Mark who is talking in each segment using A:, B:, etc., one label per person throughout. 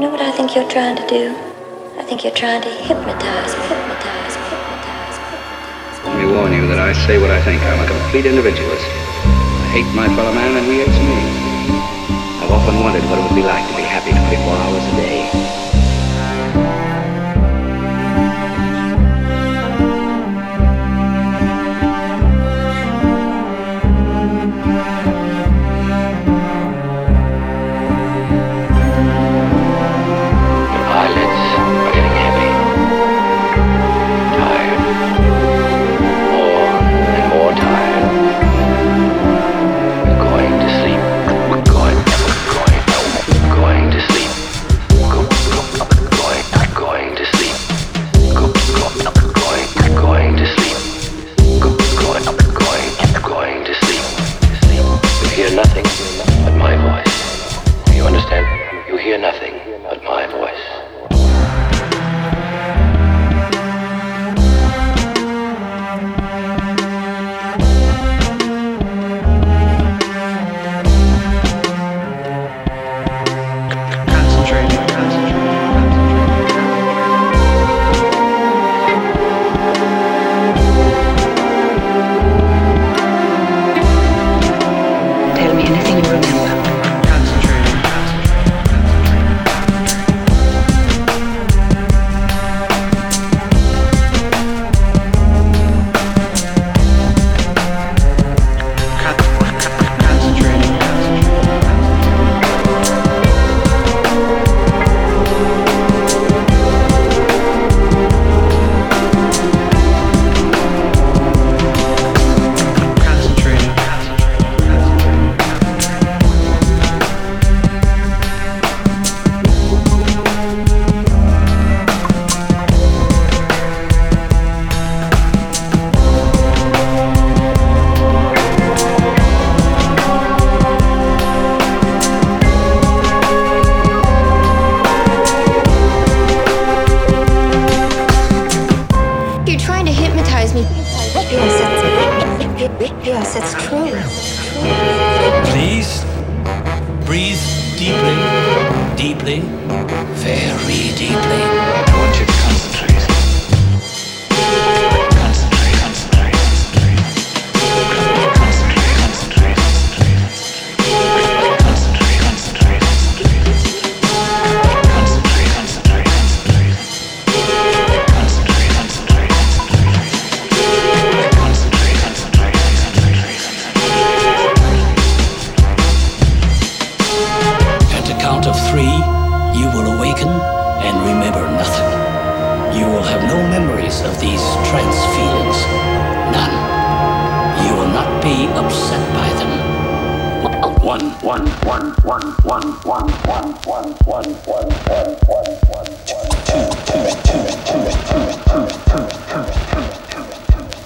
A: You know what I think you're trying to do? I think you're trying to hypnotize hypnotize hypnotize hypnotize.
B: Let me warn you that I say what I think. I'm a complete individualist. I hate my fellow man and he hates me. I've often wondered what it would be like to be happy 24 hours a day.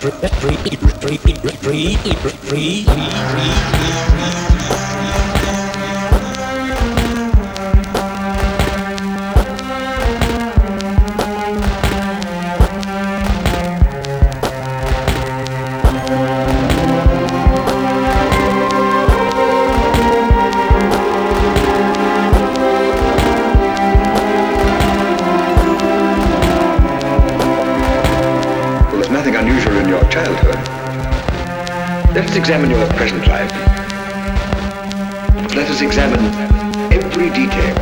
B: free free
C: free free free free free free
D: free free examine your present life. Let us examine every detail,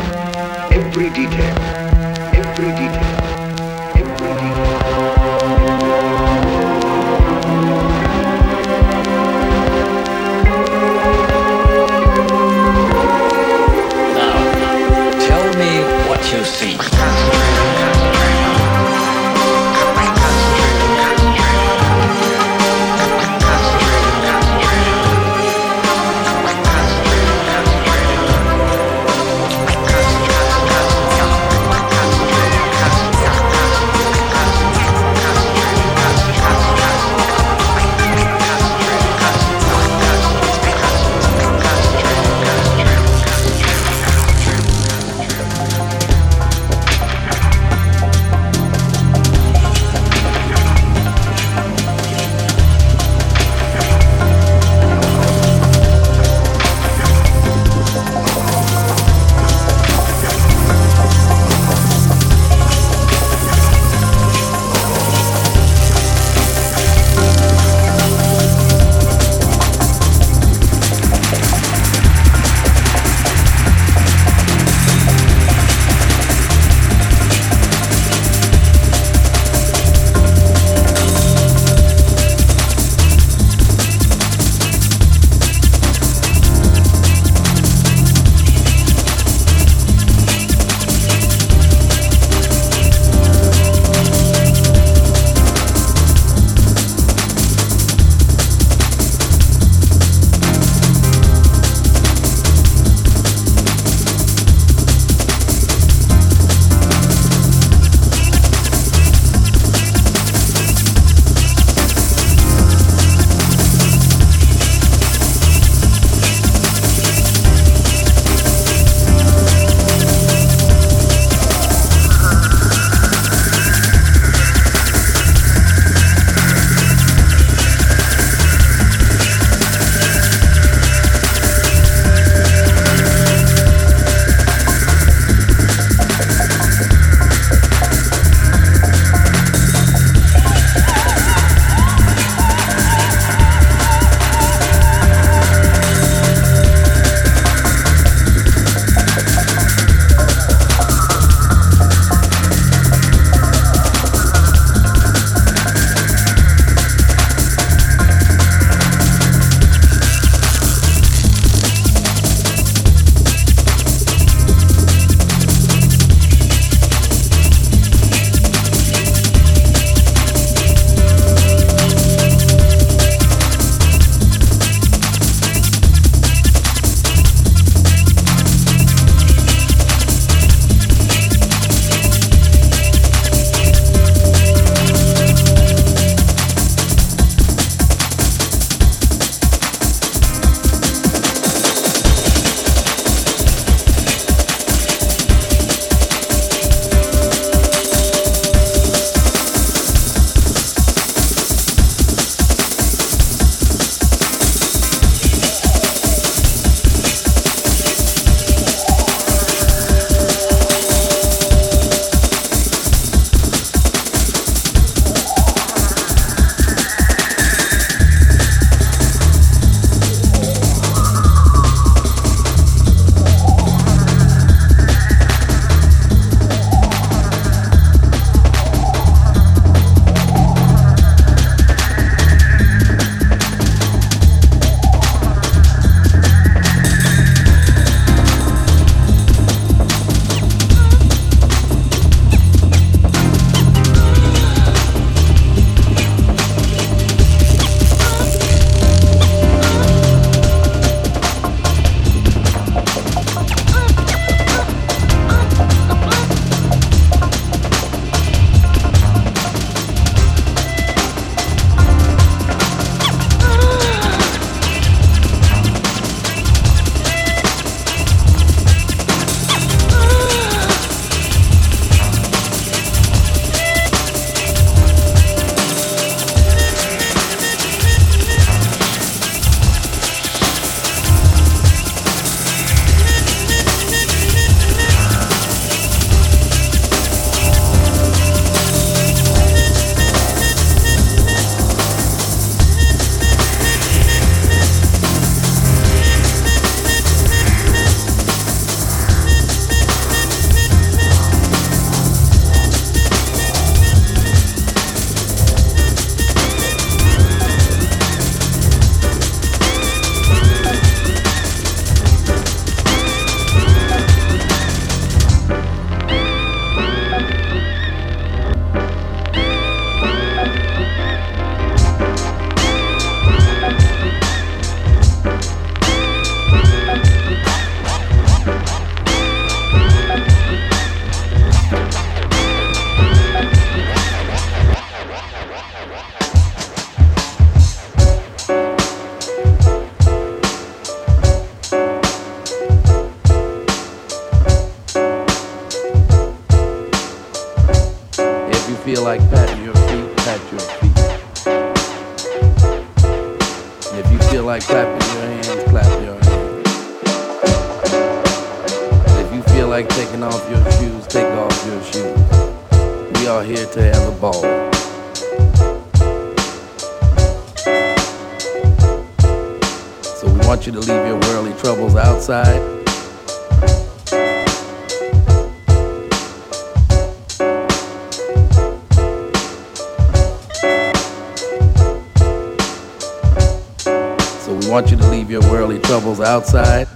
D: want you to leave your worldly troubles outside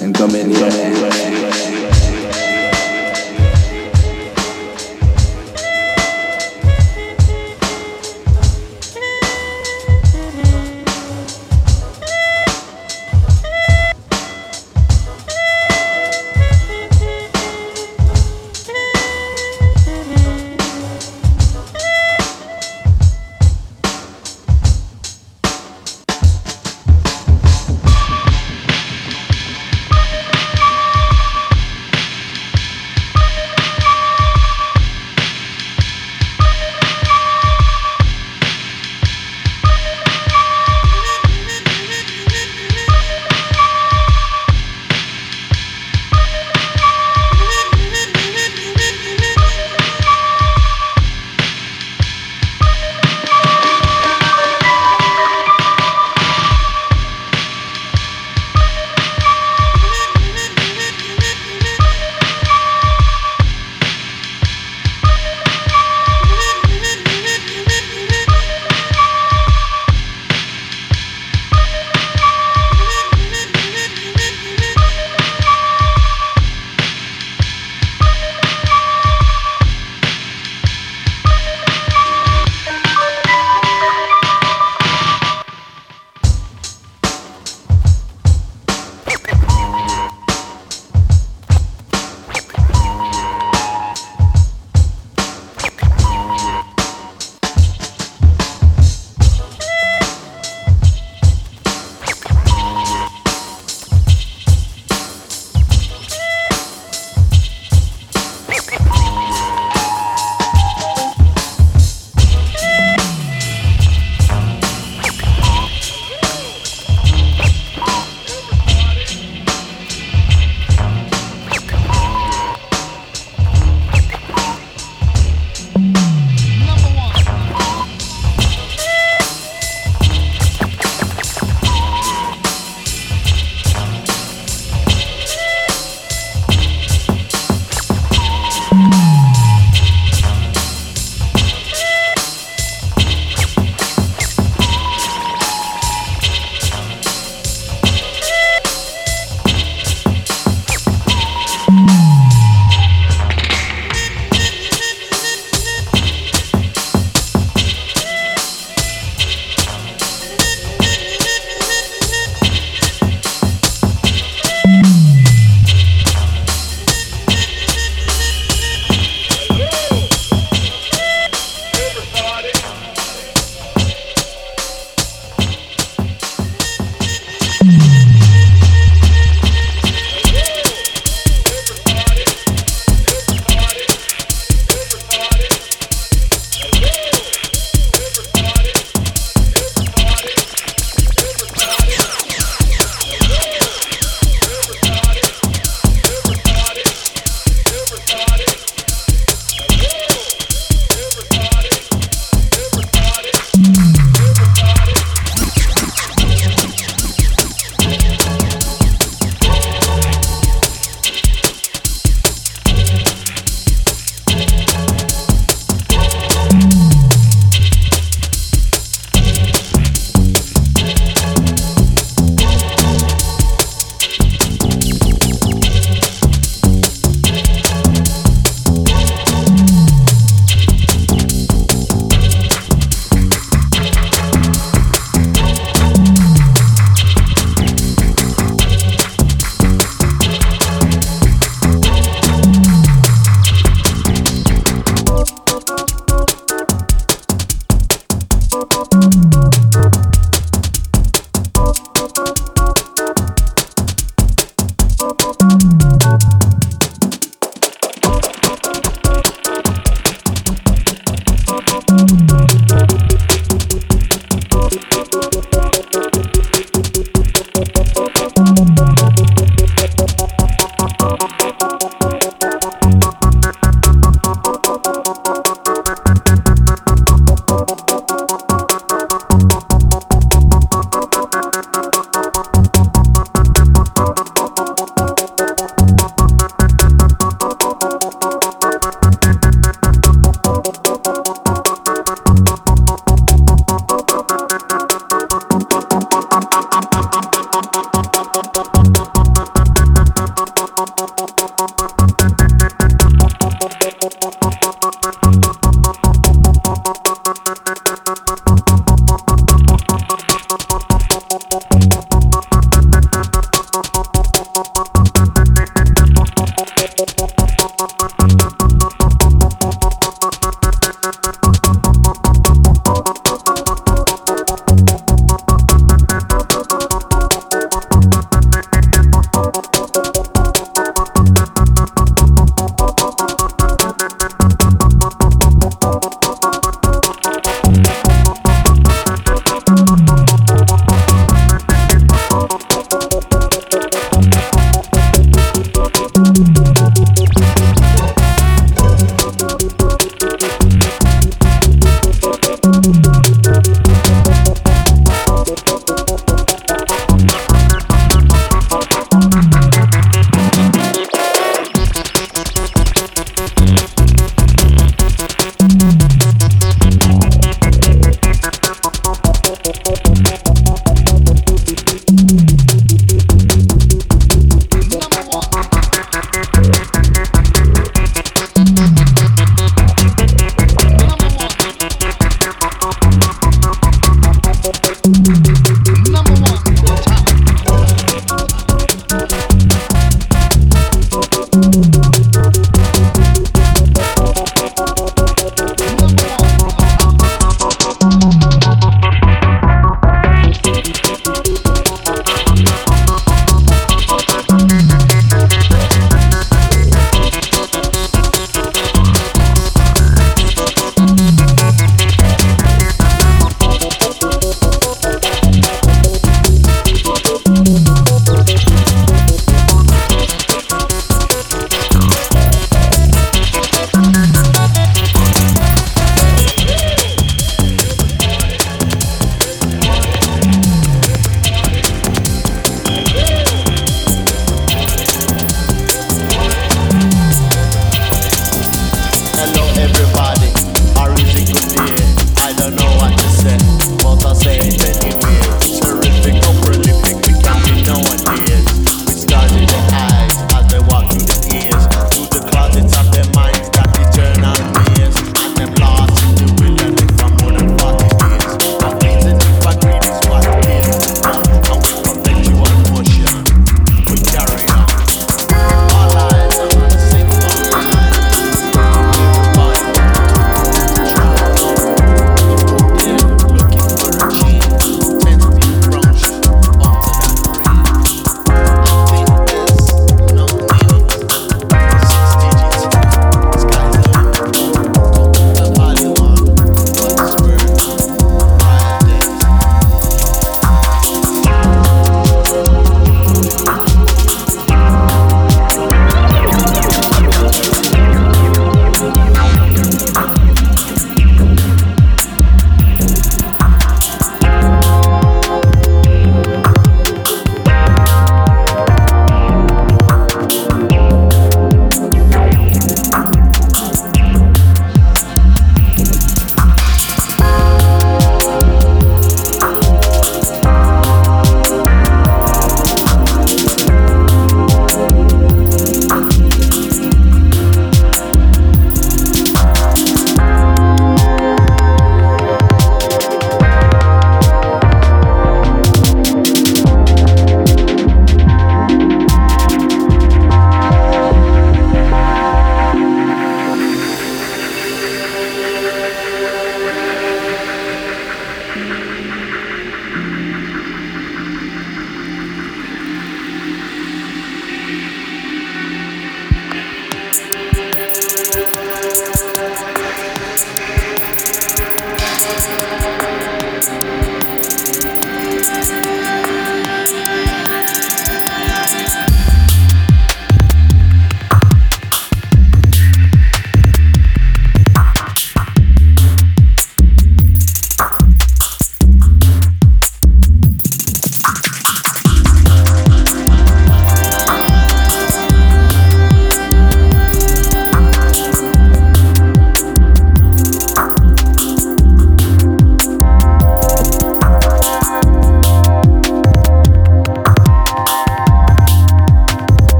D: and come in here.